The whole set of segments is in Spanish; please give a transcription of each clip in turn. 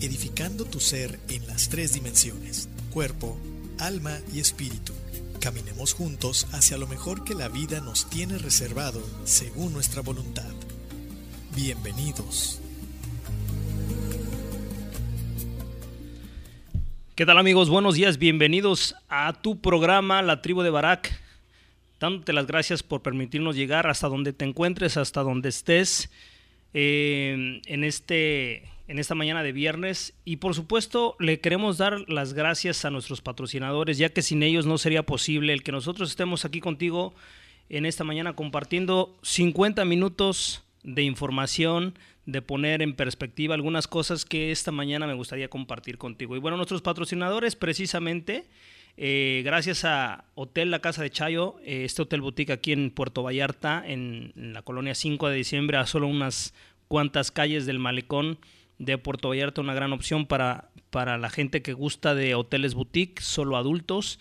edificando tu ser en las tres dimensiones, cuerpo, alma y espíritu. Caminemos juntos hacia lo mejor que la vida nos tiene reservado según nuestra voluntad. Bienvenidos. ¿Qué tal amigos? Buenos días, bienvenidos a tu programa La Tribu de Barak. Dándote las gracias por permitirnos llegar hasta donde te encuentres, hasta donde estés eh, en, este, en esta mañana de viernes. Y por supuesto le queremos dar las gracias a nuestros patrocinadores, ya que sin ellos no sería posible el que nosotros estemos aquí contigo en esta mañana compartiendo 50 minutos de información, de poner en perspectiva algunas cosas que esta mañana me gustaría compartir contigo. Y bueno, nuestros patrocinadores precisamente, eh, gracias a Hotel La Casa de Chayo, eh, este hotel boutique aquí en Puerto Vallarta, en, en, la colonia 5 de diciembre, a solo unas cuantas calles del malecón de Puerto Vallarta, una gran opción para, para la gente que gusta de hoteles boutique, solo adultos.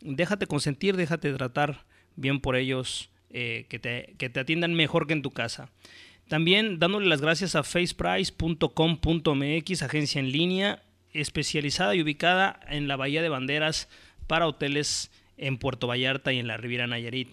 Déjate consentir, déjate tratar bien por ellos, eh, que, te, que te atiendan mejor que en tu casa. También dándole las gracias a faceprice.com.mx, agencia en línea especializada y ubicada en la Bahía de Banderas para hoteles en Puerto Vallarta y en la Riviera Nayarit.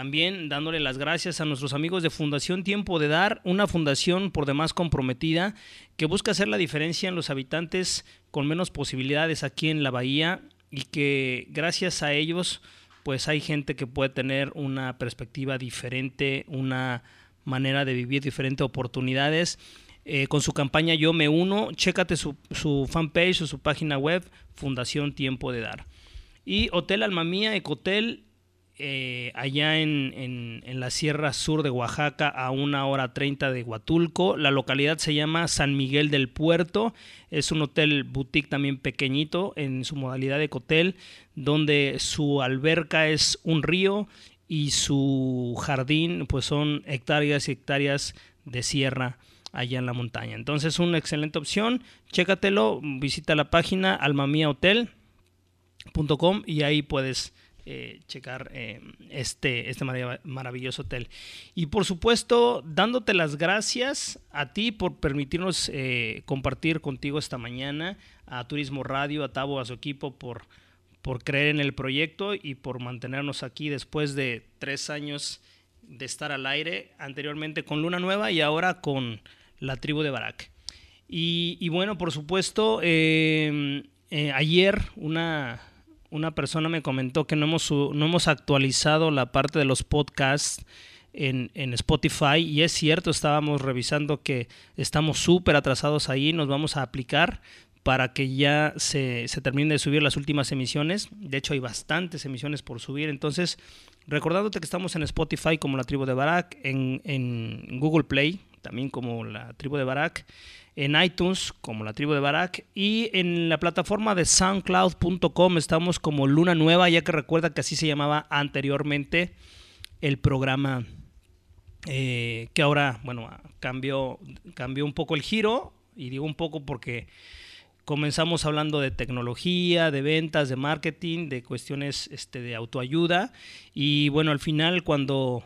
También dándole las gracias a nuestros amigos de Fundación Tiempo de Dar, una fundación por demás comprometida que busca hacer la diferencia en los habitantes con menos posibilidades aquí en la bahía y que gracias a ellos pues hay gente que puede tener una perspectiva diferente, una manera de vivir diferentes oportunidades. Eh, con su campaña Yo Me Uno, chécate su, su fanpage o su página web, Fundación Tiempo de Dar. Y Hotel Alma Mía, Ecotel, eh, allá en, en, en, la Sierra Sur de Oaxaca, a una hora treinta de Huatulco. La localidad se llama San Miguel del Puerto. Es un hotel boutique también pequeñito en su modalidad de hotel, donde su alberca es un río y su jardín pues son hectáreas y hectáreas de sierra allá en la montaña. Entonces una excelente opción, chécatelo, visita la página almamiahotel.com y ahí puedes eh, checar eh, este, este maravilloso hotel. Y por supuesto, dándote las gracias a ti por permitirnos eh, compartir contigo esta mañana, a Turismo Radio, a Tabo, a su equipo por por creer en el proyecto y por mantenernos aquí después de tres años de estar al aire, anteriormente con Luna Nueva y ahora con la tribu de Barak. Y, bueno, por supuesto, eh, ayer una, una persona me comentó que no hemos, no hemos actualizado la parte de los podcasts en, en, Spotify y es cierto, estábamos revisando que estamos súper atrasados ahí, nos vamos a aplicar para que ya se, se terminen de subir las últimas emisiones. De hecho, hay bastantes emisiones por subir. Entonces, recordándote que estamos en Spotify como la tribu de Barak, en, en Google Play también como la tribu de Barak, en iTunes como la tribu de Barak y en la plataforma de soundcloud.com estamos como Luna Nueva, ya que recuerda que así se llamaba anteriormente el programa eh, que ahora, bueno, cambió, cambió un poco el giro y digo un poco porque comenzamos hablando de tecnología, de ventas, de marketing, de cuestiones este, de autoayuda. Y bueno, al final, cuando,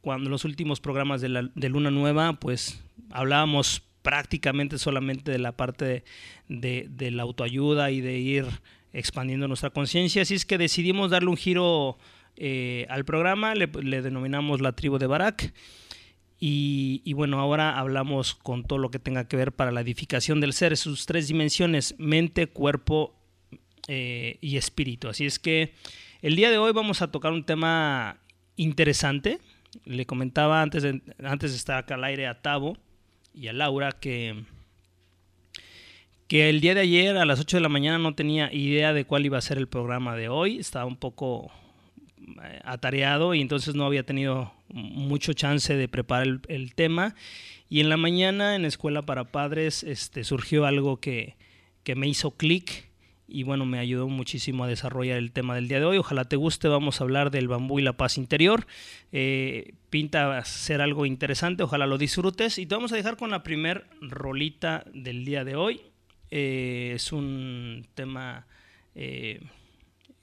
cuando los últimos programas de, la, de Luna Nueva, pues hablábamos prácticamente solamente de la parte de, la autoayuda y de ir expandiendo nuestra conciencia. Así es que decidimos darle un giro eh, al programa, le, denominamos la tribu de Barak. Y, bueno, ahora hablamos con todo lo que tenga que ver para la edificación del ser, sus tres dimensiones, mente, cuerpo eh, y espíritu. Así es que el día de hoy vamos a tocar un tema interesante. Le comentaba antes antes de estar acá al aire a Tavo y a Laura que, que el día de ayer a las 8 de la mañana no tenía idea de cuál iba a ser el programa de hoy. Estaba un poco eh, atareado y entonces no había tenido mucho chance de preparar el, el, tema. Y en la mañana en Escuela para Padres este, surgió algo que, que me hizo clic y bueno, me ayudó muchísimo a desarrollar el tema del día de hoy. Ojalá te guste, vamos a hablar del bambú y la paz interior. Eh, pinta ser algo interesante, ojalá lo disfrutes. Y te vamos a dejar con la primer rolita del día de hoy. Eh, es un tema, eh,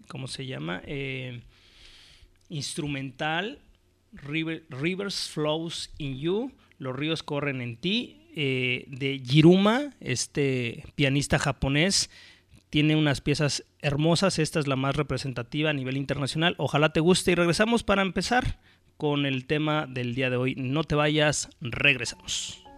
¿cómo se llama? Eh, instrumental, River, Rivers Flows in You, Los ríos corren en ti, de Jiruma, este pianista japonés. Tiene unas piezas hermosas, esta es la más representativa a nivel internacional. Ojalá te guste y regresamos para empezar con el tema del día de hoy. No te vayas, regresamos.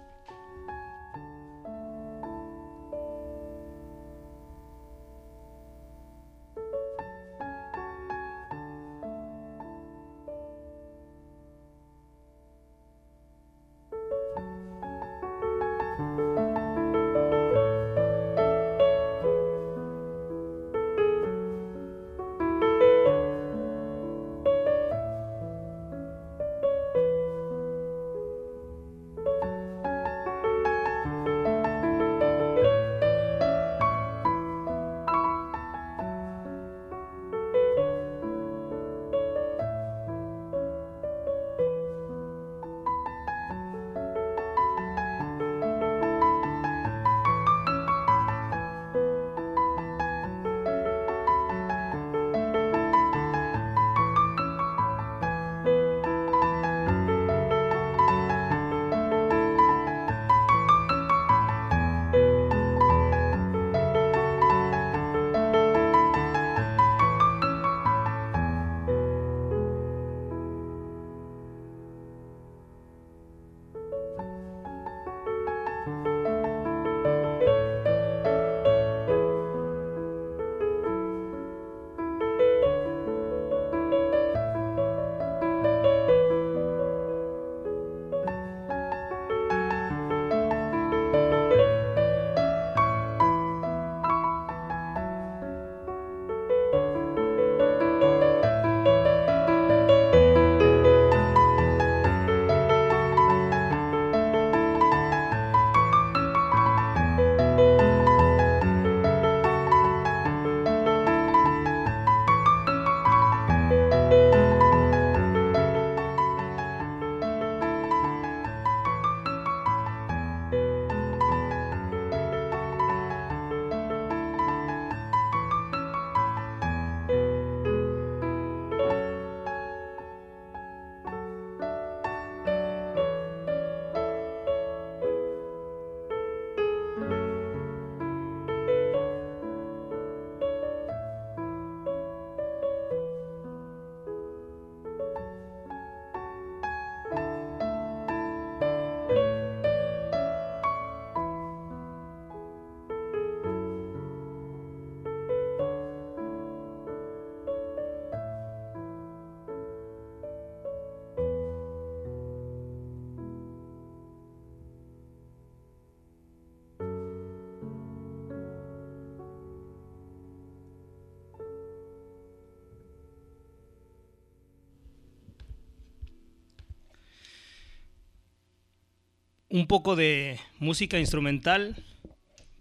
Un poco de música instrumental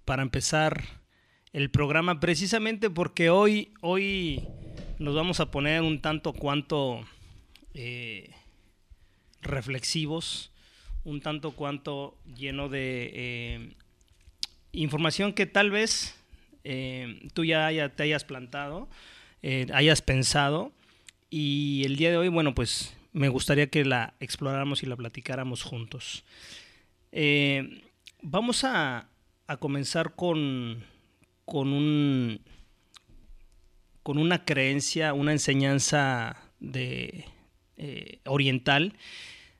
para empezar el programa, precisamente porque hoy, hoy nos vamos a poner un tanto cuanto eh, reflexivos, un tanto cuanto lleno de eh, información que tal vez eh, tú ya, te hayas plantado, hayas pensado. Y el día de hoy, bueno, pues me gustaría que la exploráramos y la platicáramos juntos. Eh, vamos a, comenzar con, con, un, con una creencia, una enseñanza de, oriental,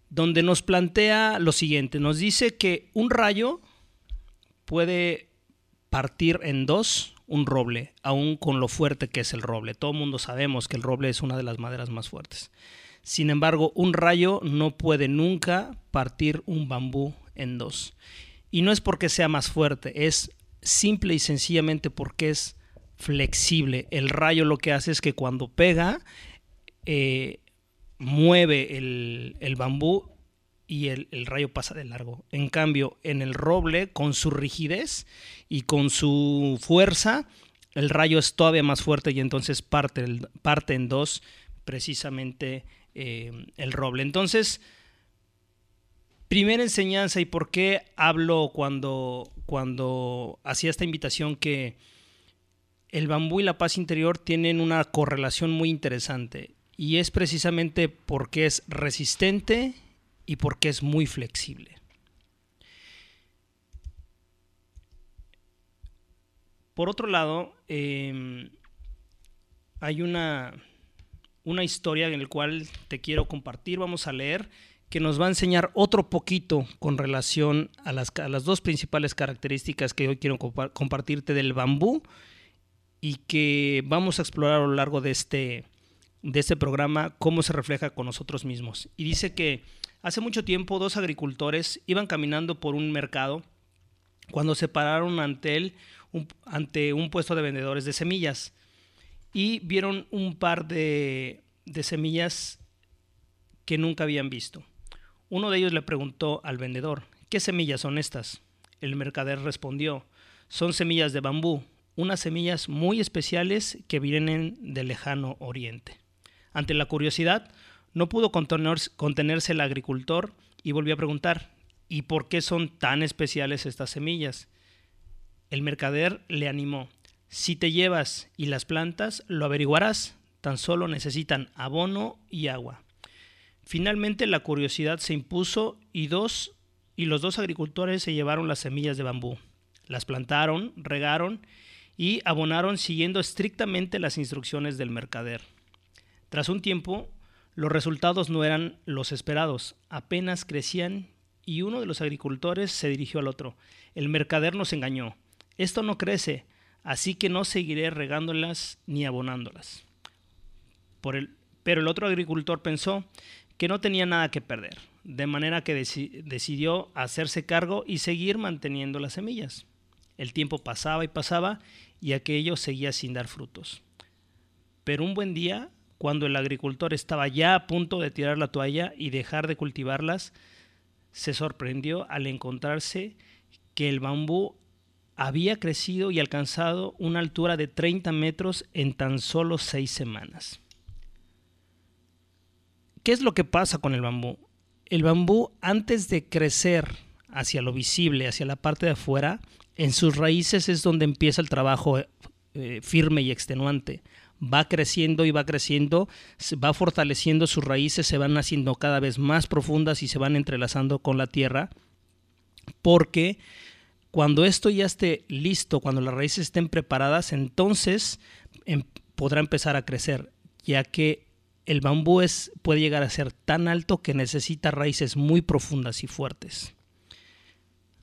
donde nos plantea lo siguiente, nos dice que un rayo puede partir en dos un roble, aún con lo fuerte que es el roble. Todo el mundo sabemos que el roble es una de las maderas más fuertes. Sin embargo, un rayo no puede nunca partir un bambú en dos. Y no es porque sea más fuerte, es simple y sencillamente porque es flexible. El rayo lo que hace es que cuando pega, eh, mueve el, el bambú y el, rayo pasa de largo. En cambio, en el roble, con su rigidez y con su fuerza, el rayo es todavía más fuerte y entonces parte, parte en dos precisamente eh, el roble. Entonces, primera enseñanza y por qué hablo cuando, cuando hacía esta invitación que el bambú y la paz interior tienen una correlación muy interesante y es precisamente porque es resistente y porque es muy flexible. Por otro lado, em, hay una, una historia en la cual te quiero compartir, vamos a leer, que nos va a enseñar otro poquito con relación a las, a las dos principales características que hoy quiero compartirte del bambú y que vamos a explorar a lo largo de este, de este programa, cómo se refleja con nosotros mismos. Y dice que Hace mucho tiempo dos agricultores iban caminando por un mercado cuando se pararon ante él, ante un puesto de vendedores de semillas y vieron un par de, de semillas que nunca habían visto. Uno de ellos le preguntó al vendedor, ¿qué semillas son estas? El mercader respondió, son semillas de bambú, unas semillas muy especiales que vienen del lejano oriente. Ante la curiosidad, no pudo contenerse el agricultor y volvió a preguntar, ¿y por qué son tan especiales estas semillas? El mercader le animó, si te llevas y las plantas, lo averiguarás, tan solo necesitan abono y agua. Finalmente la curiosidad se impuso y, dos, y los dos agricultores se llevaron las semillas de bambú. Las plantaron, regaron y abonaron siguiendo estrictamente las instrucciones del mercader. Tras un tiempo, los resultados no eran los esperados, apenas crecían y uno de los agricultores se dirigió al otro. El mercader nos engañó. Esto no crece, así que no seguiré regándolas ni abonándolas. pero el otro agricultor pensó que no tenía nada que perder, de manera que decidió hacerse cargo y seguir manteniendo las semillas. El tiempo pasaba y pasaba y aquello seguía sin dar frutos. Pero un buen día cuando el agricultor estaba ya a punto de tirar la toalla y dejar de cultivarlas, se sorprendió al encontrarse que el bambú había crecido y alcanzado una altura de 30 metros en tan solo seis semanas. ¿Qué es lo que pasa con el bambú? El bambú, antes de crecer hacia lo visible, hacia la parte de afuera, en sus raíces es donde empieza el trabajo eh, firme y extenuante va creciendo y va creciendo, va fortaleciendo sus raíces, se van haciendo cada vez más profundas y se van entrelazando con la tierra, porque cuando esto ya esté listo, cuando las raíces estén preparadas, entonces em, podrá empezar a crecer, ya que el bambú es, puede llegar a ser tan alto que necesita raíces muy profundas y fuertes.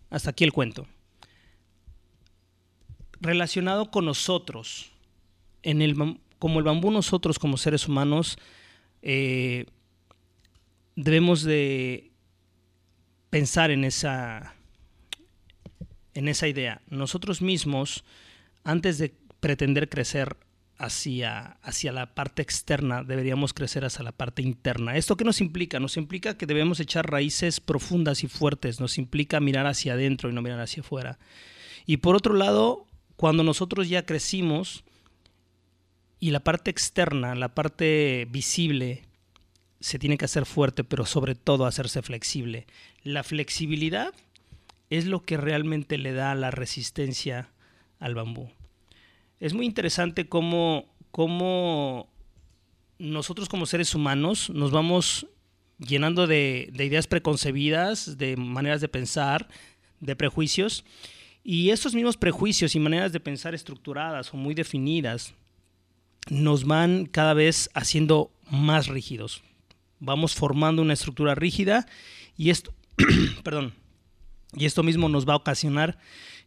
Hasta aquí el cuento. Relacionado con nosotros, en el, como el bambú nosotros como seres humanos eh, debemos de pensar en esa, en esa idea. Nosotros mismos, antes de pretender crecer hacia, hacia la parte externa, deberíamos crecer hacia la parte interna. ¿Esto qué nos implica? Nos implica que debemos echar raíces profundas y fuertes, nos implica mirar hacia adentro y no mirar hacia afuera. Y por otro lado, cuando nosotros ya crecimos, y la parte externa, la parte visible, se tiene que hacer fuerte, pero sobre todo hacerse flexible. La flexibilidad es lo que realmente le da la resistencia al bambú. es muy interesante cómo, cómo nosotros como seres humanos nos vamos llenando de, de, ideas preconcebidas, de maneras de pensar, de prejuicios. Y estos mismos prejuicios y maneras de pensar estructuradas o muy definidas nos van cada vez haciendo más rígidos. Vamos formando una estructura rígida y esto, perdón, y esto mismo nos va a ocasionar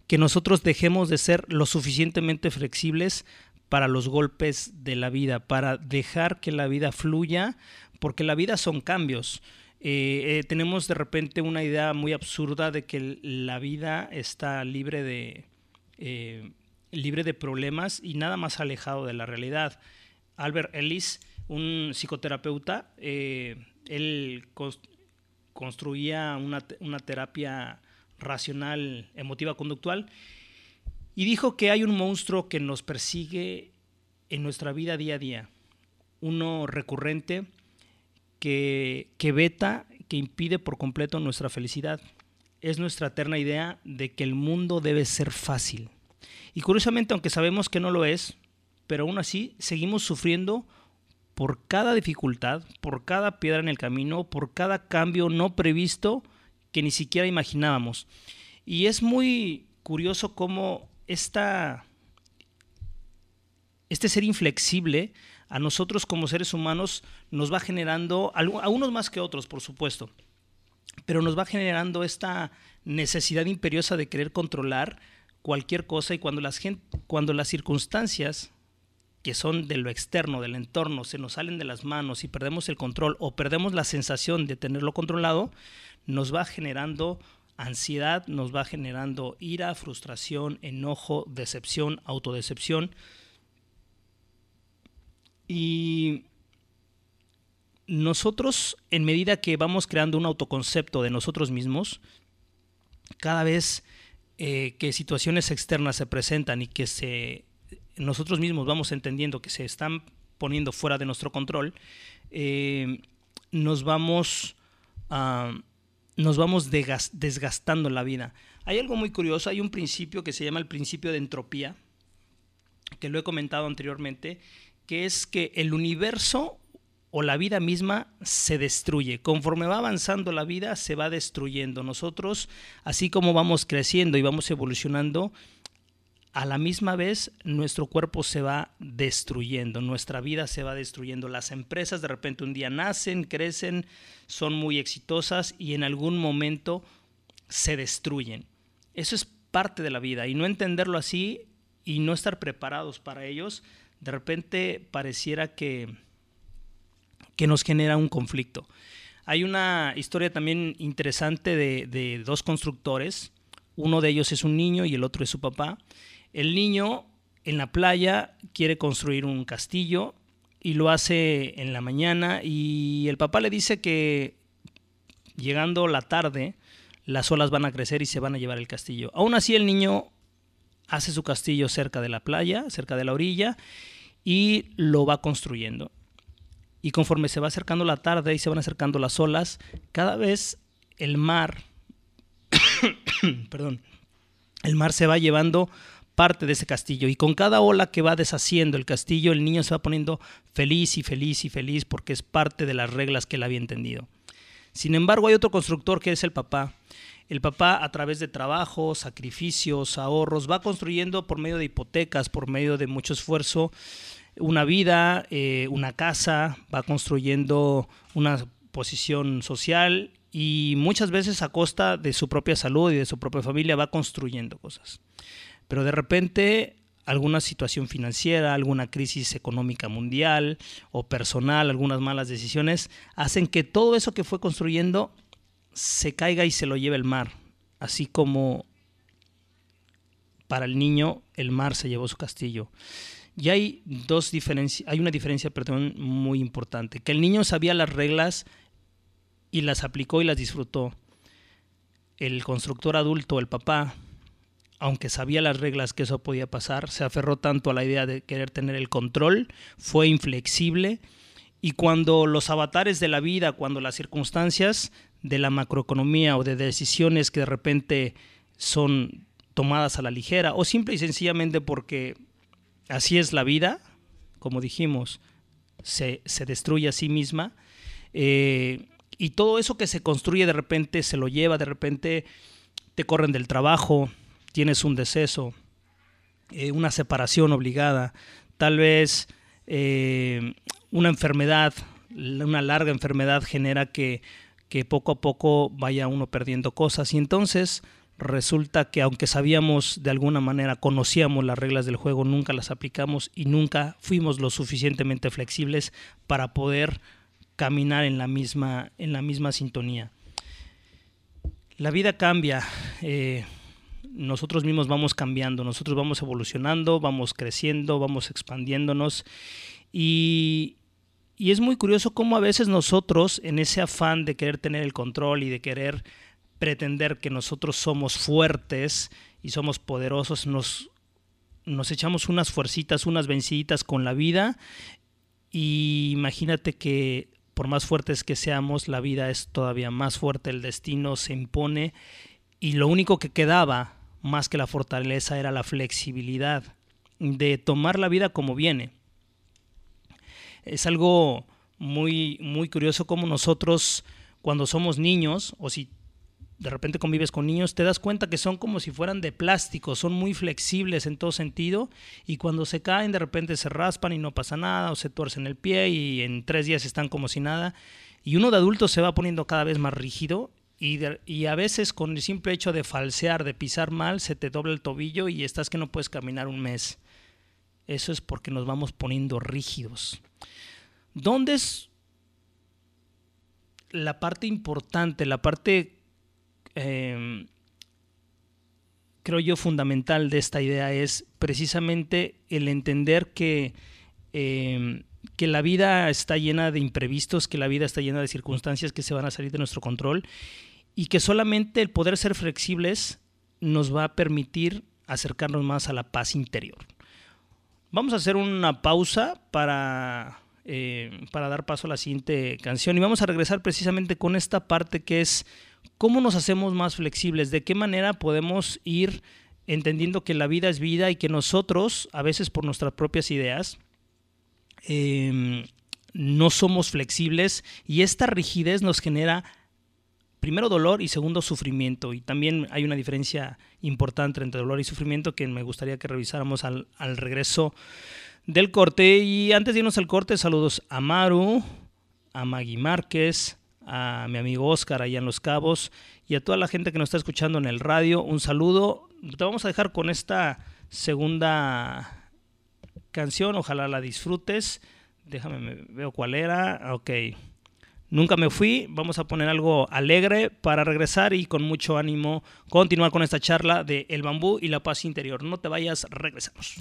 que nosotros dejemos de ser lo suficientemente flexibles para los golpes de la vida, para dejar que la vida fluya, porque la vida son cambios. Eh, eh, tenemos de repente una idea muy absurda de que la vida está libre de, eh, libre de problemas y nada más alejado de la realidad. Albert Ellis, un psicoterapeuta, él construía una, una terapia racional, emotiva, conductual, y dijo que hay un monstruo que nos persigue en nuestra vida día a día, uno recurrente que, que veta, que impide por completo nuestra felicidad. Es nuestra eterna idea de que el mundo debe ser fácil. Y curiosamente, aunque sabemos que no lo es, pero aún así seguimos sufriendo por cada dificultad, por cada piedra en el camino, por cada cambio no previsto que ni siquiera imaginábamos. Y es muy curioso cómo esta, este ser inflexible a nosotros como seres humanos nos va generando, a unos más que otros, por supuesto, pero nos va generando esta necesidad imperiosa de querer controlar cualquier cosa y cuando las, cuando las circunstancias que son de lo externo, del entorno, se nos salen de las manos y perdemos el control o perdemos la sensación de tenerlo controlado, nos va generando ansiedad, nos va generando ira, frustración, enojo, decepción, autodecepción. Y nosotros, en medida que vamos creando un autoconcepto de nosotros mismos, cada vez eh, que situaciones externas se presentan y que se, nosotros mismos vamos entendiendo que se están poniendo fuera de nuestro control, eh, nos vamos a nos vamos desgastando la vida. Hay algo muy curioso, hay un principio que se llama el principio de entropía, que lo he comentado anteriormente, que es que el universo o la vida misma se destruye. Conforme va avanzando la vida, se va destruyendo. Nosotros, así como vamos creciendo y vamos evolucionando, a la misma vez nuestro cuerpo se va destruyendo, nuestra vida se va destruyendo. Las empresas de repente un día nacen, crecen, son muy exitosas y en algún momento se destruyen. Eso es parte de la vida y no entenderlo así y no estar preparados para ellos, de repente pareciera que, que nos genera un conflicto. Hay una historia también interesante de, de dos constructores, uno de ellos es un niño y el otro es su papá, el niño en la playa quiere construir un castillo y lo hace en la mañana y el papá le dice que llegando la tarde las olas van a crecer y se van a llevar el castillo. Aún así el niño hace su castillo cerca de la playa, cerca de la orilla y lo va construyendo. Y conforme se va acercando la tarde y se van acercando las olas, cada vez el mar, perdón, el mar se va llevando parte de ese castillo y con cada ola que va deshaciendo el castillo el niño se va poniendo feliz y feliz y feliz porque es parte de las reglas que él había entendido. Sin embargo hay otro constructor que es el papá. El papá a través de trabajo, sacrificios, ahorros, va construyendo por medio de hipotecas, por medio de mucho esfuerzo, una vida, eh, una casa, va construyendo una posición social y muchas veces a costa de su propia salud y de su propia familia va construyendo cosas pero de repente alguna situación financiera, alguna crisis económica mundial o personal, algunas malas decisiones, hacen que todo eso que fue construyendo se caiga y se lo lleve el mar, así como para el niño el mar se llevó su castillo. Y hay dos diferencias, hay una diferencia, perdón, muy importante, que el niño sabía las reglas y las aplicó y las disfrutó. El constructor adulto, el papá, aunque sabía las reglas que eso podía pasar, se aferró tanto a la idea de querer tener el control, fue inflexible y cuando los avatares de la vida, cuando las circunstancias de la macroeconomía o de decisiones que de repente son tomadas a la ligera o simple y sencillamente porque así es la vida, como dijimos, se, destruye a sí misma. Eh, y todo eso que se construye de repente se lo lleva, de repente te corren del trabajo, tienes un deceso, eh, una separación obligada, tal vez eh, una enfermedad, una larga enfermedad genera que, que poco a poco vaya uno perdiendo cosas y entonces resulta que aunque sabíamos de alguna manera, conocíamos las reglas del juego, nunca las aplicamos y nunca fuimos lo suficientemente flexibles para poder caminar en la misma, en la misma sintonía. La vida cambia, eh, nosotros mismos vamos cambiando, nosotros vamos evolucionando, vamos creciendo, vamos expandiéndonos. Y, y es muy curioso cómo a veces nosotros, en ese afán de querer tener el control y de querer pretender que nosotros somos fuertes y somos poderosos, nos, nos echamos unas fuercitas, unas venciditas con la vida. Y imagínate que por más fuertes que seamos, la vida es todavía más fuerte, el destino se impone y lo único que quedaba más que la fortaleza era la flexibilidad de tomar la vida como viene. Es algo muy, muy curioso como nosotros cuando somos niños o si de repente convives con niños, te das cuenta que son como si fueran de plástico, son muy flexibles en todo sentido y cuando se caen de repente se raspan y no pasa nada o se tuercen el pie y en tres días están como si nada. Y uno de adulto se va poniendo cada vez más rígido y, a veces con el simple hecho de falsear, de pisar mal, se te dobla el tobillo y estás que no puedes caminar un mes. Eso es porque nos vamos poniendo rígidos. ¿Dónde es la parte importante, la parte Em, creo yo, fundamental de esta idea es precisamente el entender que, em, que la vida está llena de imprevistos, que la vida está llena de circunstancias que se van a salir de nuestro control y que solamente el poder ser flexibles nos va a permitir acercarnos más a la paz interior. Vamos a hacer una pausa para, eh, para dar paso a la siguiente canción y vamos a regresar precisamente con esta parte que es ¿Cómo nos hacemos más flexibles? ¿De qué manera podemos ir entendiendo que la vida es vida y que nosotros, a veces por nuestras propias ideas, em, no somos flexibles y esta rigidez nos genera primero dolor y segundo sufrimiento. Y también hay una diferencia importante entre dolor y sufrimiento que me gustaría que revisáramos al, al regreso del corte. Y antes de irnos al corte, saludos a Maru, a Maggie Márquez, a mi amigo Oscar allá en Los Cabos y a toda la gente que nos está escuchando en el radio. Un saludo. Te vamos a dejar con esta segunda canción. Ojalá la disfrutes. Déjame, veo cuál era. Ok. Nunca me fui. Vamos a poner algo alegre para regresar y con mucho ánimo continuar con esta charla de El bambú y la paz interior. No te vayas, regresamos.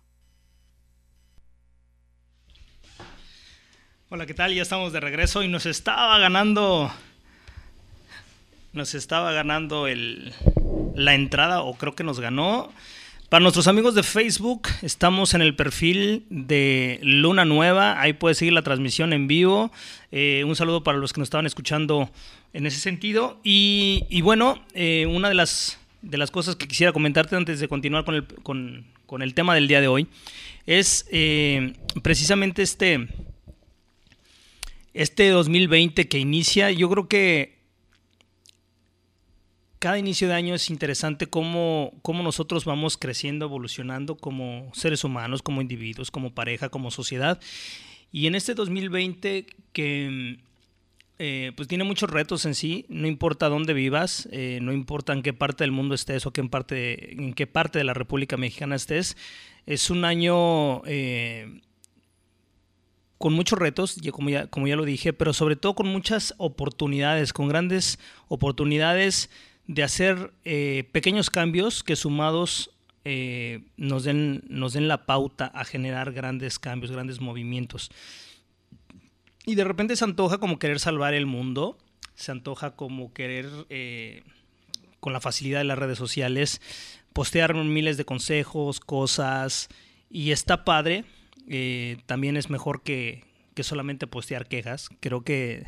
Hola, ¿qué tal? Ya estamos de regreso y nos estaba ganando. Nos estaba ganando el, la entrada, o creo que nos ganó. Para nuestros amigos de Facebook, estamos en el perfil de Luna Nueva. Ahí puedes seguir la transmisión en vivo. Eh, un saludo para los que nos estaban escuchando en ese sentido. Y, bueno, eh, una de las, de las cosas que quisiera comentarte antes de continuar con el, con, el tema del día de hoy es eh, precisamente este este 2020 que inicia, yo creo que cada inicio de año es interesante cómo, cómo, nosotros vamos creciendo, evolucionando como seres humanos, como individuos, como pareja, como sociedad. Y en este 2020 que eh, pues tiene muchos retos en sí, no importa dónde vivas, eh, no importa en qué parte del mundo estés o qué en, parte, en qué parte de la República Mexicana estés, es un año... Eh, con muchos retos, como ya, como ya lo dije, pero sobre todo con muchas oportunidades, con grandes oportunidades de hacer eh, pequeños cambios que sumados eh, nos, den, nos den la pauta a generar grandes cambios, grandes movimientos. Y de repente se antoja como querer salvar el mundo, se antoja como querer, eh, con la facilidad de las redes sociales, postear miles de consejos, cosas, y está padre, eh, también es mejor que, solamente postear quejas. Creo que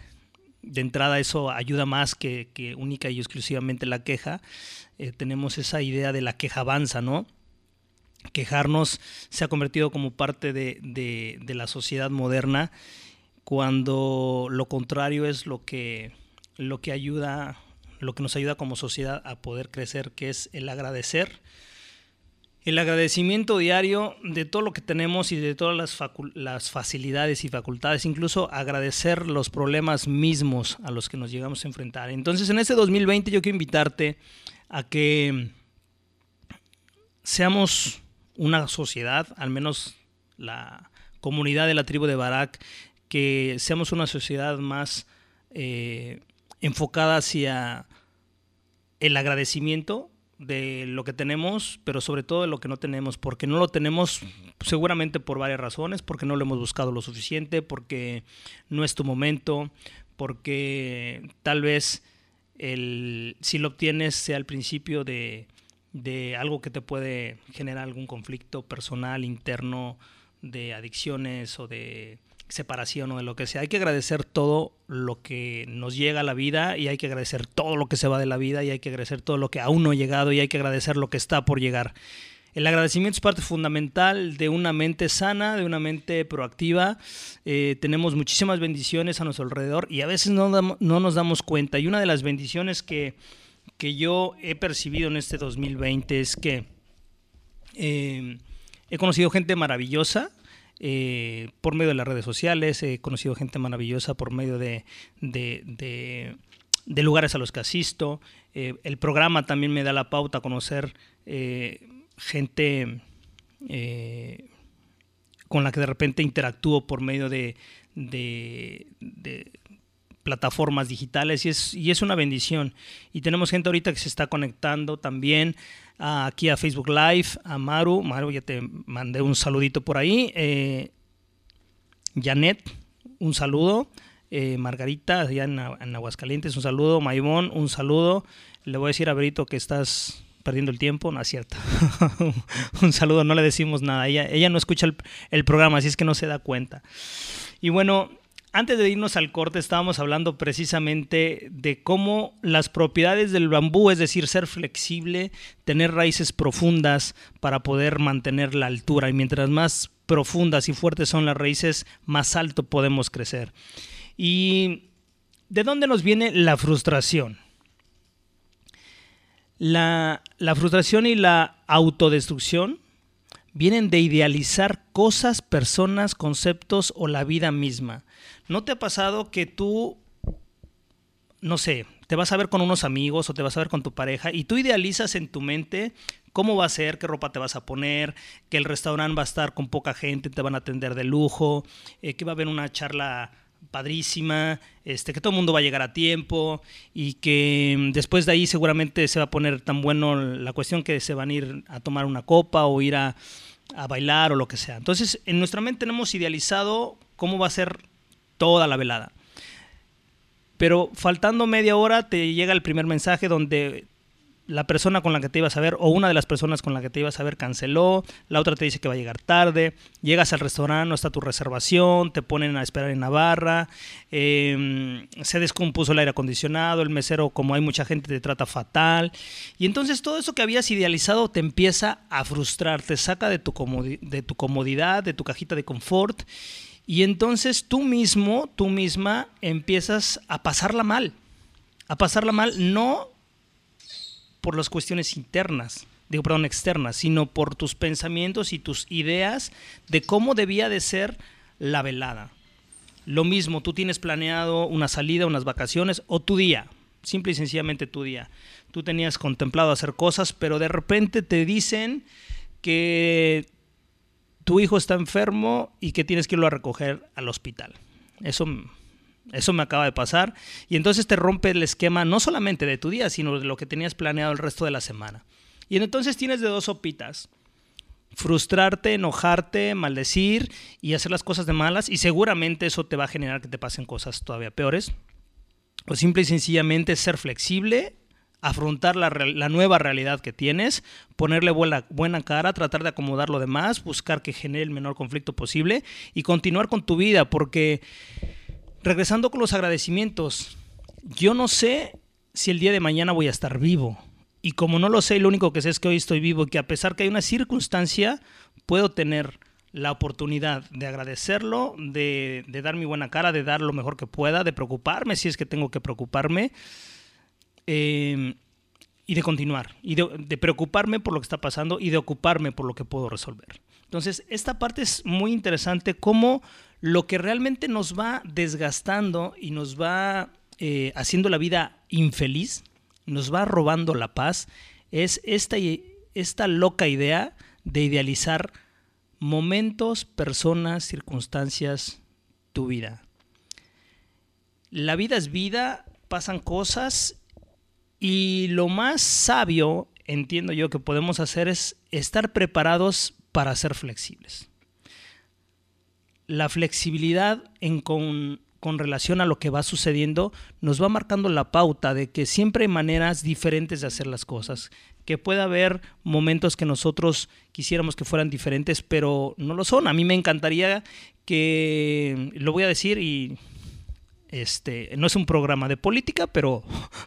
de entrada eso ayuda más que, única y exclusivamente la queja. Eh, tenemos esa idea de la queja avanza, ¿no? Quejarnos se ha convertido como parte de, de, la sociedad moderna cuando lo contrario es lo que, lo que ayuda, lo que nos ayuda como sociedad a poder crecer, que es el agradecer el agradecimiento diario de todo lo que tenemos y de todas las, facilidades y facultades, incluso agradecer los problemas mismos a los que nos llegamos a enfrentar. Entonces, en este 2020 yo quiero invitarte a que seamos una sociedad, al menos la comunidad de la tribu de Barak, que seamos una sociedad más eh, enfocada hacia el agradecimiento de lo que tenemos, pero sobre todo de lo que no tenemos, porque no lo tenemos seguramente por varias razones, porque no lo hemos buscado lo suficiente, porque no es tu momento, porque tal vez el, si lo obtienes sea el principio de, de algo que te puede generar algún conflicto personal, interno, de adicciones o de separación o de lo que sea. Hay que agradecer todo lo que nos llega a la vida y hay que agradecer todo lo que se va de la vida y hay que agradecer todo lo que aún no ha llegado y hay que agradecer lo que está por llegar. El agradecimiento es parte fundamental de una mente sana, de una mente proactiva. Eh, tenemos muchísimas bendiciones a nuestro alrededor y a veces no, no nos damos cuenta. Y una de las bendiciones que, que, yo he percibido en este 2020 es que eh, he conocido gente maravillosa, eh, por medio de las redes sociales, he conocido gente maravillosa por medio de, lugares a los que asisto. Eh, el programa también me da la pauta a conocer eh, gente con la que de repente interactúo por medio de, plataformas digitales y es, y es una bendición. Y tenemos gente ahorita que se está conectando también aquí a Facebook Live, a Maru. Maru, ya te mandé un saludito por ahí. Eh, Janet, un saludo. Eh, Margarita, allá en, Aguascalientes, un saludo. Maimón, un saludo. Le voy a decir a Brito que estás perdiendo el tiempo, no es cierto. un saludo, no le decimos nada. Ella, ella no escucha el, el programa, así es que no se da cuenta. Y bueno, antes de irnos al corte estábamos hablando precisamente de cómo las propiedades del bambú, es decir, ser flexible, tener raíces profundas para poder mantener la altura y mientras más profundas y fuertes son las raíces, más alto podemos crecer. ¿Y de dónde nos viene la frustración? La, la frustración y la autodestrucción vienen de idealizar cosas, personas, conceptos o la vida misma. ¿No te ha pasado que tú, no sé, te vas a ver con unos amigos o te vas a ver con tu pareja y tú idealizas en tu mente cómo va a ser, qué ropa te vas a poner, que el restaurante va a estar con poca gente, te van a atender de lujo, eh, que va a haber una charla padrísima, este, que todo el mundo va a llegar a tiempo y que mm, después de ahí seguramente se va a poner tan bueno la cuestión que se van a ir a tomar una copa o ir a, a bailar o lo que sea. Entonces, en nuestra mente tenemos idealizado cómo va a ser toda la velada. Pero faltando media hora te llega el primer mensaje donde la persona con la que te ibas a ver o una de las personas con la que te ibas a ver canceló, la otra te dice que va a llegar tarde, llegas al restaurante, no está tu reservación, te ponen a esperar en Navarra, em, se descompuso el aire acondicionado, el mesero como hay mucha gente te trata fatal y entonces todo eso que habías idealizado te empieza a frustrar, te saca de tu, de tu comodidad, de tu cajita de confort y entonces tú mismo, tú misma empiezas a pasarla mal. A pasarla mal no por las cuestiones internas, digo, perdón, externas, sino por tus pensamientos y tus ideas de cómo debía de ser la velada. Lo mismo, tú tienes planeado una salida, unas vacaciones o tu día, simple y sencillamente tu día. Tú tenías contemplado hacer cosas, pero de repente te dicen que tu hijo está enfermo y que tienes que irlo a recoger al hospital. Eso, eso me acaba de pasar. Y entonces te rompe el esquema no solamente de tu día, sino de lo que tenías planeado el resto de la semana. Y entonces tienes de dos sopitas. Frustrarte, enojarte, maldecir y hacer las cosas de malas. Y seguramente eso te va a generar que te pasen cosas todavía peores. O simple y sencillamente ser flexible afrontar la, nueva realidad que tienes, ponerle buena, buena cara, tratar de acomodar lo demás, buscar que genere el menor conflicto posible y continuar con tu vida, porque regresando con los agradecimientos, yo no sé si el día de mañana voy a estar vivo. Y como no lo sé, lo único que sé es que hoy estoy vivo y que a pesar que hay una circunstancia, puedo tener la oportunidad de agradecerlo, de, dar mi buena cara, de dar lo mejor que pueda, de preocuparme si es que tengo que preocuparme eh, y de continuar, y de, preocuparme por lo que está pasando y de ocuparme por lo que puedo resolver. Entonces, esta parte es muy interesante, cómo lo que realmente nos va desgastando y nos va eh, haciendo la vida infeliz, nos va robando la paz, es esta, esta loca idea de idealizar momentos, personas, circunstancias, tu vida. La vida es vida, pasan cosas y lo más sabio, entiendo yo, que podemos hacer es estar preparados para ser flexibles. La flexibilidad en con, con relación a lo que va sucediendo nos va marcando la pauta de que siempre hay maneras diferentes de hacer las cosas, que puede haber momentos que nosotros quisiéramos que fueran diferentes, pero no lo son. A mí me encantaría que, lo voy a decir y este, no es un programa de política, pero,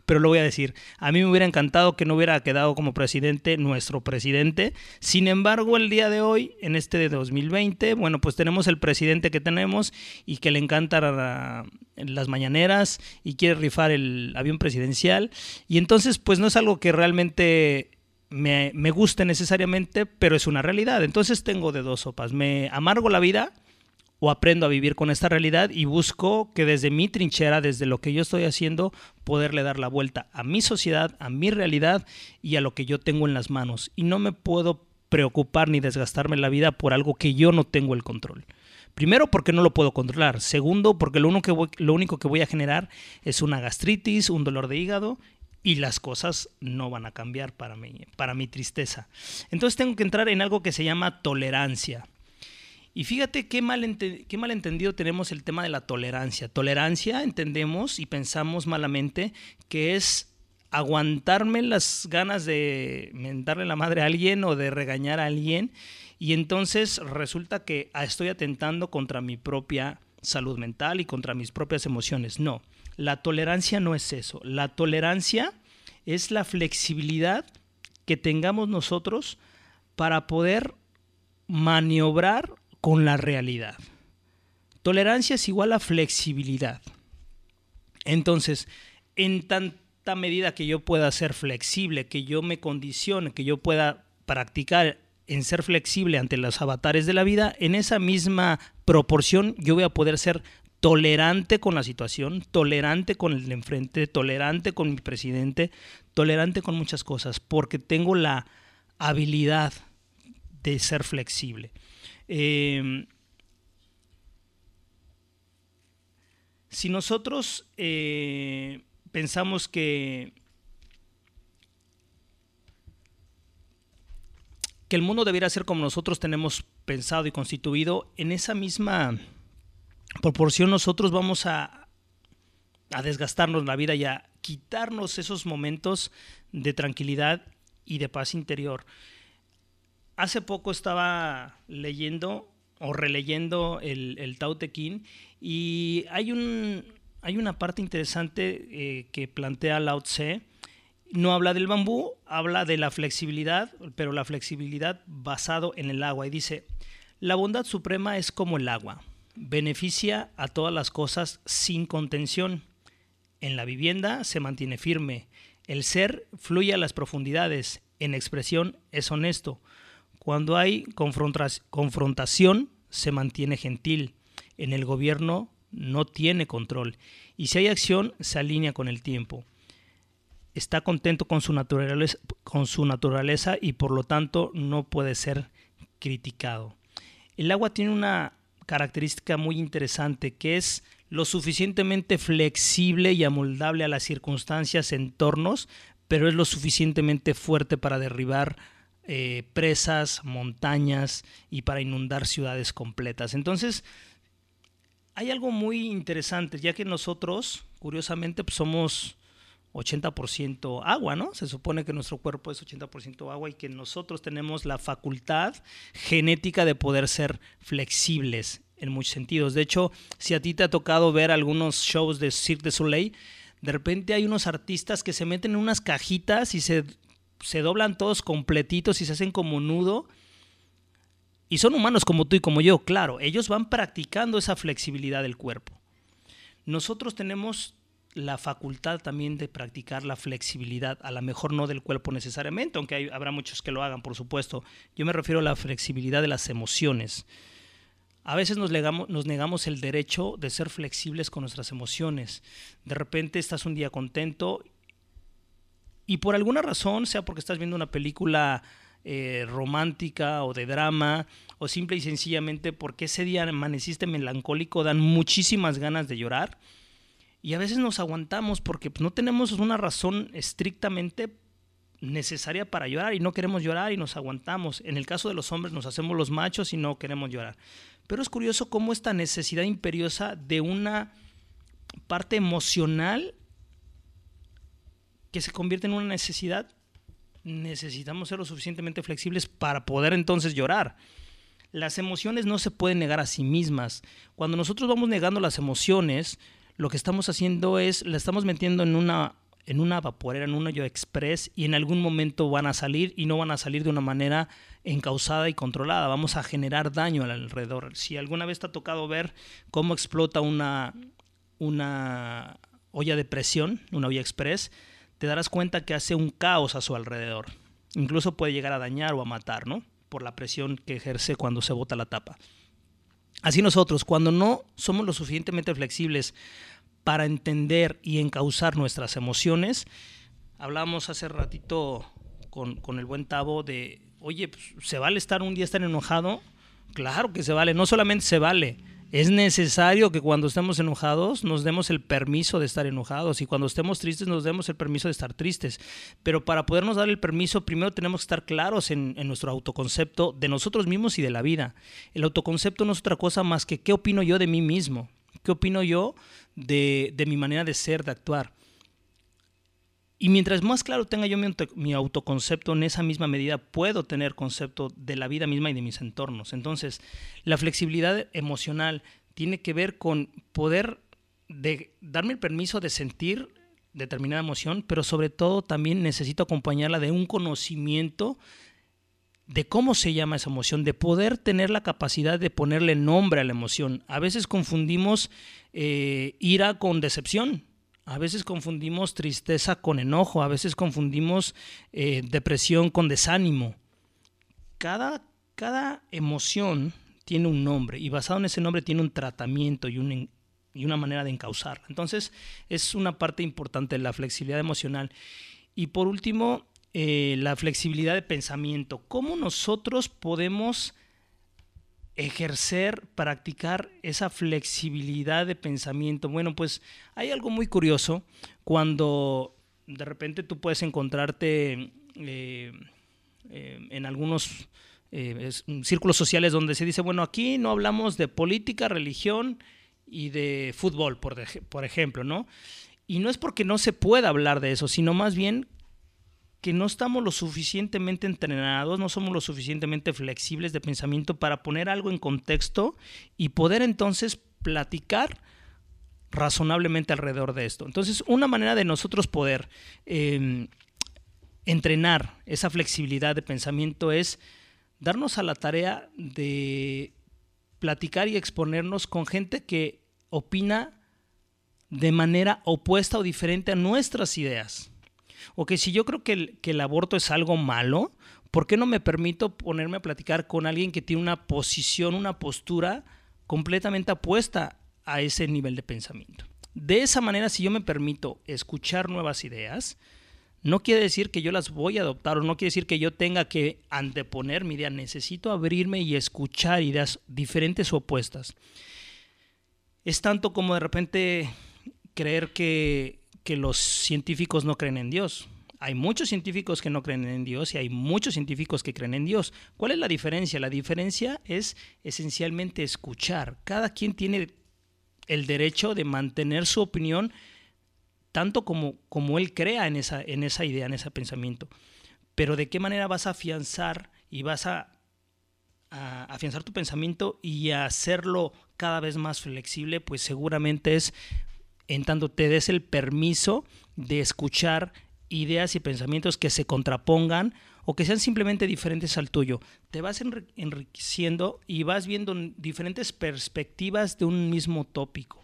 pero lo voy a decir. A mí me hubiera encantado que no hubiera quedado como presidente nuestro presidente. Sin embargo, el día de hoy, en este de 2020, bueno, pues tenemos el presidente que tenemos y que le encanta las mañaneras y quiere rifar el avión presidencial. Y entonces, pues no es algo que realmente me, me guste necesariamente, pero es una realidad. Entonces tengo de dos sopas. Me amargo la vida o aprendo a vivir con esta realidad y busco que desde mi trinchera, desde lo que yo estoy haciendo, poderle dar la vuelta a mi sociedad, a mi realidad y a lo que yo tengo en las manos. Y no me puedo preocupar ni desgastarme la vida por algo que yo no tengo el control. Primero, porque no lo puedo controlar. Segundo, porque lo, único que lo único que voy a generar es una gastritis, un dolor de hígado y las cosas no van a cambiar para mí, para mi tristeza. Entonces tengo que entrar en algo que se llama tolerancia. Y fíjate qué, mal qué malentendido tenemos el tema de la tolerancia. Tolerancia entendemos y pensamos malamente que es aguantarme las ganas de mentarle la madre a alguien o de regañar a alguien y entonces resulta que estoy atentando contra mi propia salud mental y contra mis propias emociones. No, la tolerancia no es eso. La tolerancia es la flexibilidad que tengamos nosotros para poder maniobrar con la realidad. Tolerancia es igual a flexibilidad. Entonces, en tanta medida que yo pueda ser flexible, que yo me condicione, que yo pueda practicar en ser flexible ante los avatares de la vida, en esa misma proporción yo voy a poder ser tolerante con la situación, tolerante con el de enfrente, tolerante con mi presidente, tolerante con muchas cosas, porque tengo la habilidad de ser flexible. Em, si nosotros eh, pensamos que que el mundo debiera ser como nosotros tenemos pensado y constituido, en esa misma proporción nosotros vamos a, a desgastarnos la vida y a quitarnos esos momentos de tranquilidad y de paz interior. Hace poco estaba leyendo o releyendo el, el Tao Te y hay, un, hay una parte interesante eh, que plantea Lao Tse, no habla del bambú, habla de la flexibilidad, pero la flexibilidad basado en el agua. Y dice, la bondad suprema es como el agua, beneficia a todas las cosas sin contención. En la vivienda se mantiene firme, el ser fluye a las profundidades, en expresión es honesto. Cuando hay confrontación se mantiene gentil, en el gobierno no tiene control. Y si hay acción se alinea con el tiempo. Está contento con su, naturaleza, y por lo tanto no puede ser criticado. El agua tiene una característica muy interesante que es lo suficientemente flexible y amoldable a las circunstancias, entornos, pero es lo suficientemente fuerte para derribar eh, presas, montañas y para inundar ciudades completas. Entonces, hay algo muy interesante, ya que nosotros, curiosamente, pues somos 80% agua, ¿no? Se supone que nuestro cuerpo es 80% agua y que nosotros tenemos la facultad genética de poder ser flexibles en muchos sentidos. De hecho, si a ti te ha tocado ver algunos shows de Cirque du Soleil, de repente hay unos artistas que se meten en unas cajitas y se, se doblan todos completitos y se hacen como nudo. Y son humanos como tú y como yo, claro. Ellos van practicando esa flexibilidad del cuerpo. Nosotros tenemos la facultad también de practicar la flexibilidad, a lo mejor no del cuerpo necesariamente, aunque habrá muchos que lo hagan, por supuesto. Yo me refiero a la flexibilidad de las emociones. A veces nos, nos negamos el derecho de ser flexibles con nuestras emociones. De repente estás un día contento y por alguna razón, sea porque estás viendo una película eh, romántica o de drama, o simple y sencillamente porque ese día amaneciste melancólico, dan muchísimas ganas de llorar y a veces nos aguantamos porque no tenemos una razón estrictamente necesaria para llorar y no queremos llorar y nos aguantamos. En el caso de los hombres nos hacemos los machos y no queremos llorar. Pero es curioso cómo esta necesidad imperiosa de una parte emocional que se convierte en una necesidad, necesitamos ser lo suficientemente flexibles para poder entonces llorar. Las emociones no se pueden negar a sí mismas. Cuando nosotros vamos negando las emociones, lo que estamos haciendo es, la estamos metiendo en una, en una vaporera, en un hoyo express y en algún momento van a salir y no van a salir de una manera encausada y controlada. Vamos a generar daño al alrededor. Si alguna vez te ha tocado ver cómo explota una, una olla de presión, una olla express, te darás cuenta que hace un caos a su alrededor. Incluso puede llegar a dañar o a matar, ¿no? Por la presión que ejerce cuando se bota la tapa. Así nosotros, cuando no somos lo suficientemente flexibles para entender y encauzar nuestras emociones, hablamos hace ratito con, el buen Tavo de, oye, pues, ¿se vale estar un día estar enojado? Claro que se vale, no solamente se vale, es necesario que cuando estemos enojados nos demos el permiso de estar enojados y cuando estemos tristes nos demos el permiso de estar tristes. Pero para podernos dar el permiso, primero tenemos que estar claros en, nuestro autoconcepto de nosotros mismos y de la vida. El autoconcepto no es otra cosa más que qué opino yo de mí mismo, qué opino yo de, de mi manera de ser, de actuar. Y mientras más claro tenga yo mi, autoconcepto, en esa misma medida puedo tener concepto de la vida misma y de mis entornos. Entonces, la flexibilidad emocional tiene que ver con poder de darme el permiso de sentir determinada emoción, pero sobre todo también necesito acompañarla de un conocimiento de cómo se llama esa emoción, de poder tener la capacidad de ponerle nombre a la emoción. A veces confundimos eh, ira con decepción, a veces confundimos tristeza con enojo, a veces confundimos eh, depresión con desánimo. Cada, cada emoción tiene un nombre y basado en ese nombre tiene un tratamiento y, y una manera de encauzarla. Entonces es una parte importante la flexibilidad emocional. Y por último, eh, la flexibilidad de pensamiento. ¿Cómo nosotros podemos ejercer, practicar esa flexibilidad de pensamiento? Bueno, pues hay algo muy curioso cuando de repente tú puedes encontrarte eh, eh, en algunos círculos sociales donde se dice, bueno, aquí no hablamos de política, religión y de fútbol, por ejemplo, ¿no? Y no es porque no se pueda hablar de eso, sino más bien que no estamos lo suficientemente entrenados, no somos lo suficientemente flexibles de pensamiento para poner algo en contexto y poder entonces platicar razonablemente alrededor de esto. Entonces, una manera de nosotros poder em, entrenar esa flexibilidad de pensamiento es darnos a la tarea de platicar y exponernos con gente que opina de manera opuesta o diferente a nuestras ideas. O que si yo creo que el, que el aborto es algo malo, ¿por qué no me permito ponerme a platicar con alguien que tiene una posición, una postura completamente apuesta a ese nivel de pensamiento? De esa manera, si yo me permito escuchar nuevas ideas, no quiere decir que yo las voy a adoptar o no quiere decir que yo tenga que anteponer mi idea. Necesito abrirme y escuchar ideas diferentes o opuestas. Es tanto como de repente creer que, que los científicos no creen en Dios. Hay muchos científicos que no creen en Dios y hay muchos científicos que creen en Dios. ¿Cuál es la diferencia? La diferencia es esencialmente escuchar. Cada quien tiene el derecho de mantener su opinión tanto como, como él crea en esa, en esa idea, en ese pensamiento. Pero de qué manera vas a afianzar y vas a, afianzar tu pensamiento y hacerlo cada vez más flexible, pues seguramente es en tanto te des el permiso de escuchar ideas y pensamientos que se contrapongan o que sean simplemente diferentes al tuyo. Te vas enriqueciendo y vas viendo diferentes perspectivas de un mismo tópico.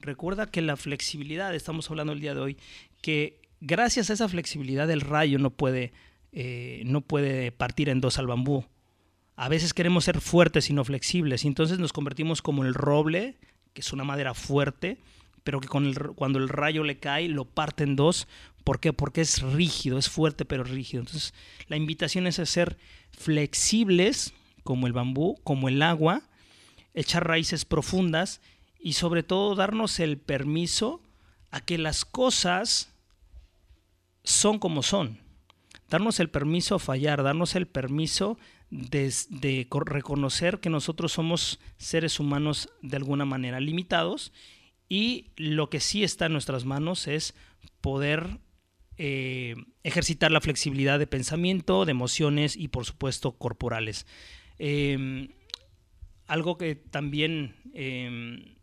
Recuerda que la flexibilidad, estamos hablando el día de hoy, que gracias a esa flexibilidad el rayo no puede, eh, no puede partir en dos al bambú. A veces queremos ser fuertes y no flexibles, y entonces nos convertimos como el roble, que es una madera fuerte, pero que con el, cuando el rayo le cae lo parte en dos. ¿Por qué? Porque es rígido, es fuerte pero rígido. Entonces la invitación es a ser flexibles como el bambú, como el agua, echar raíces profundas y sobre todo darnos el permiso a que las cosas son como son. Darnos el permiso a fallar, darnos el permiso de, reconocer que nosotros somos seres humanos de alguna manera limitados y lo que sí está en nuestras manos es poder eh, ejercitar la flexibilidad de pensamiento, de emociones y por supuesto corporales. Em, algo que también em,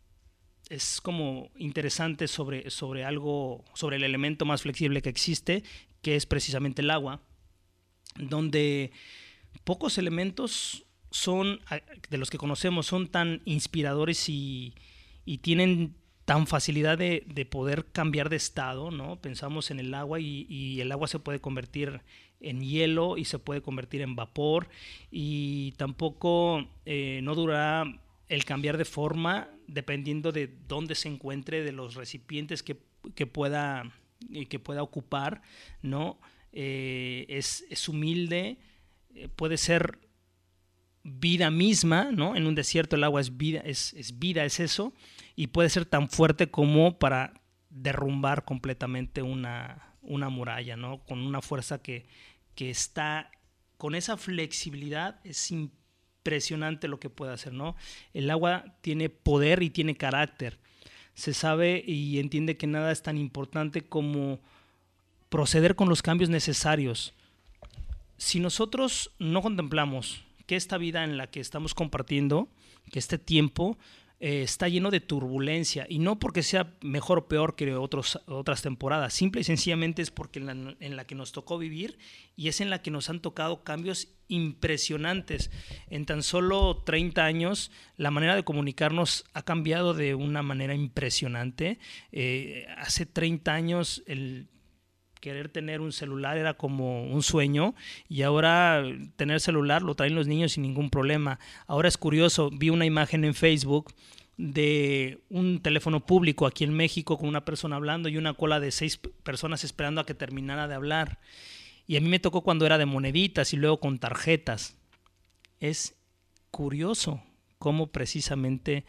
es como interesante sobre, sobre algo, sobre el elemento más flexible que existe, que es precisamente el agua, donde pocos elementos son, de los que conocemos, son tan inspiradores y, tienen tan facilidad de, poder cambiar de estado, ¿no? Pensamos en el agua y, el agua se puede convertir en hielo y se puede convertir en vapor y tampoco eh, no durará el cambiar de forma dependiendo de dónde se encuentre, de los recipientes que, pueda, que pueda ocupar, ¿no? Eh, es, humilde, eh, puede ser vida misma, ¿no? En un desierto el agua es vida, es, vida, es eso, y puede ser tan fuerte como para derrumbar completamente una, una muralla, ¿no? Con una fuerza que, que está, con esa flexibilidad, es impresionante lo que puede hacer, ¿no? El agua tiene poder y tiene carácter. Se sabe y entiende que nada es tan importante como proceder con los cambios necesarios. Si nosotros no contemplamos que esta vida en la que estamos compartiendo, que este tiempo eh, está lleno de turbulencia y no porque sea mejor o peor que otras temporadas, simple y sencillamente es porque en la, en la, que nos tocó vivir y es en la que nos han tocado cambios impresionantes. En tan solo 30 años la manera de comunicarnos ha cambiado de una manera impresionante. Eh, hace 30 años el querer tener un celular era como un sueño y ahora tener celular lo traen los niños sin ningún problema. Ahora es curioso, vi una imagen en Facebook de un teléfono público aquí en México con una persona hablando y una cola de seis personas esperando a que terminara de hablar. Y a mí me tocó cuando era de moneditas y luego con tarjetas. Es curioso cómo precisamente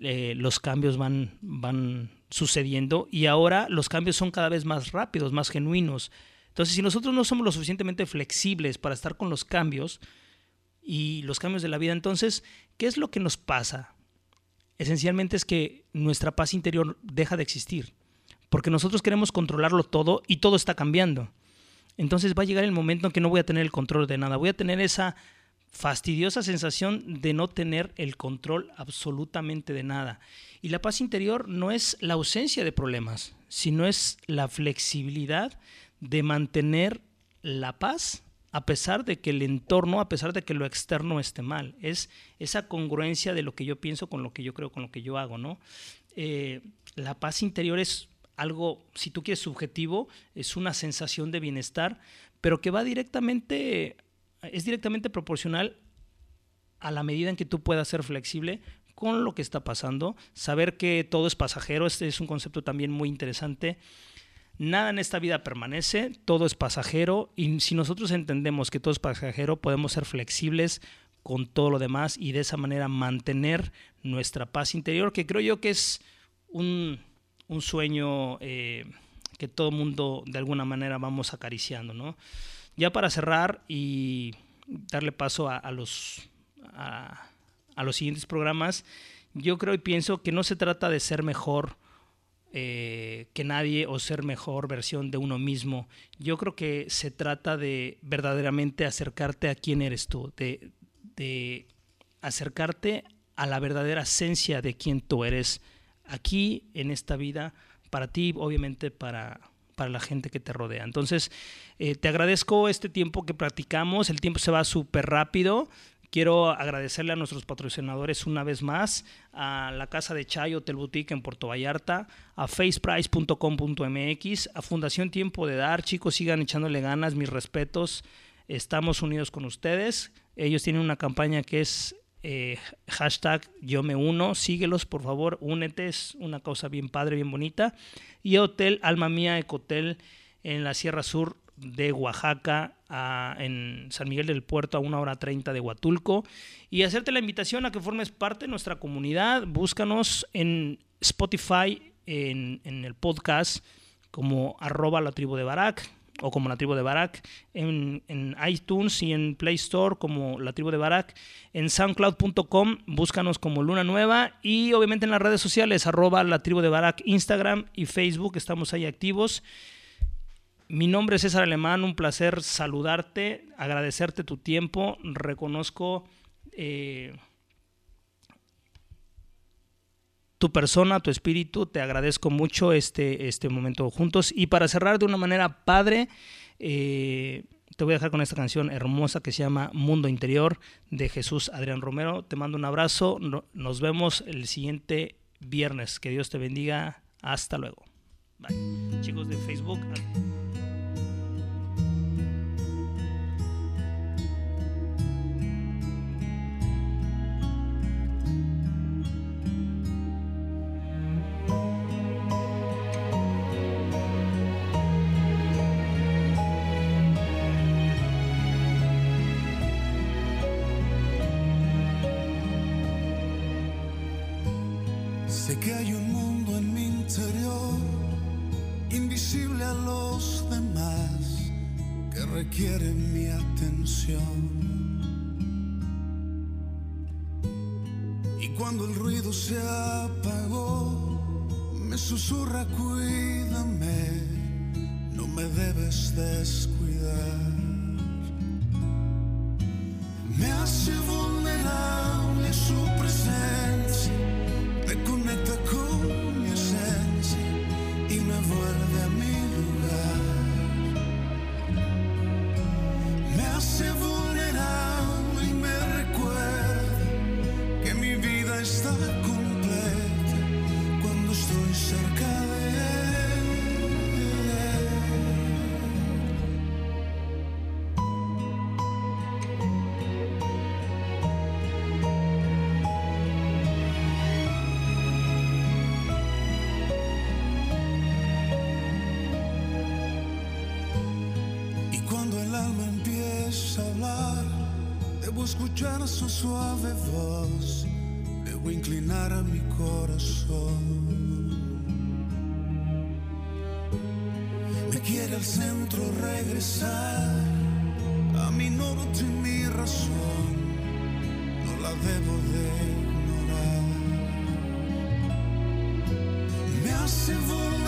eh, los cambios van, van sucediendo y ahora los cambios son cada vez más rápidos, más genuinos. Entonces, si nosotros no somos lo suficientemente flexibles para estar con los cambios y los cambios de la vida, entonces, ¿qué es lo que nos pasa? Esencialmente es que nuestra paz interior deja de existir, porque nosotros queremos controlarlo todo y todo está cambiando. Entonces va a llegar el momento en que no voy a tener el control de nada, voy a tener esa fastidiosa sensación de no tener el control absolutamente de nada. Y la paz interior no es la ausencia de problemas, sino es la flexibilidad de mantener la paz a pesar de que el entorno, a pesar de que lo externo esté mal. Es esa congruencia de lo que yo pienso con lo que yo creo, con lo que yo hago, ¿no? Eh, la paz interior es algo, si tú quieres, subjetivo, es una sensación de bienestar, pero que va directamente es directamente proporcional a la medida en que tú puedas ser flexible con lo que está pasando, saber que todo es pasajero, este es un concepto también muy interesante. Nada en esta vida permanece, todo es pasajero y si nosotros entendemos que todo es pasajero, podemos ser flexibles con todo lo demás y de esa manera mantener nuestra paz interior, que creo yo que es un, sueño eh, que todo mundo de alguna manera vamos acariciando, ¿no? Ya para cerrar y darle paso a, los, a, los siguientes programas, yo creo y pienso que no se trata de ser mejor eh, que nadie o ser mejor versión de uno mismo. Yo creo que se trata de verdaderamente acercarte a quién eres tú, de, de acercarte a la verdadera esencia de quién tú eres aquí en esta vida, para ti, obviamente para, para la gente que te rodea. Entonces, eh, te agradezco este tiempo que practicamos, el tiempo se va súper rápido. Quiero agradecerle a nuestros patrocinadores una vez más, a la Casa de Chay Hotel Boutique en Puerto Vallarta, a faceprice.com.mx, a Fundación Tiempo de Dar. Chicos, sigan echándole ganas, mis respetos. Estamos unidos con ustedes. Ellos tienen una campaña que es eh, hashtag yo me uno, síguelos por favor, únete, es una causa bien padre, bien bonita. Y Hotel Alma Mía Ecotel en la Sierra Sur de Oaxaca, en San Miguel del Puerto, a una hora 30 de Huatulco. Y hacerte la invitación a que formes parte de nuestra comunidad. Búscanos en Spotify, en, en el podcast, como arroba la tribu de Barak o como la tribu de Barak, en, iTunes y en Play Store como la tribu de Barak, en soundcloud.com, búscanos como Luna Nueva y obviamente en las redes sociales, arroba la tribu de Barak, Instagram y Facebook, estamos ahí activos. Mi nombre es César Alemán, un placer saludarte, agradecerte tu tiempo, reconozco... Eh, tu persona, tu espíritu. Te agradezco mucho este, este momento juntos. Y para cerrar de una manera padre, eh, te voy a dejar con esta canción hermosa que se llama Mundo Interior de Jesús Adrián Romero. Te mando un abrazo. Nos vemos el siguiente viernes. Que Dios te bendiga. Hasta luego. Bye. Chicos de Facebook. Escuchar su suave voz, debo inclinar mi corazón. Me quiere al centro regresar, a mi norte y mi razón, no la debo de ignorar. Me hace vulnerable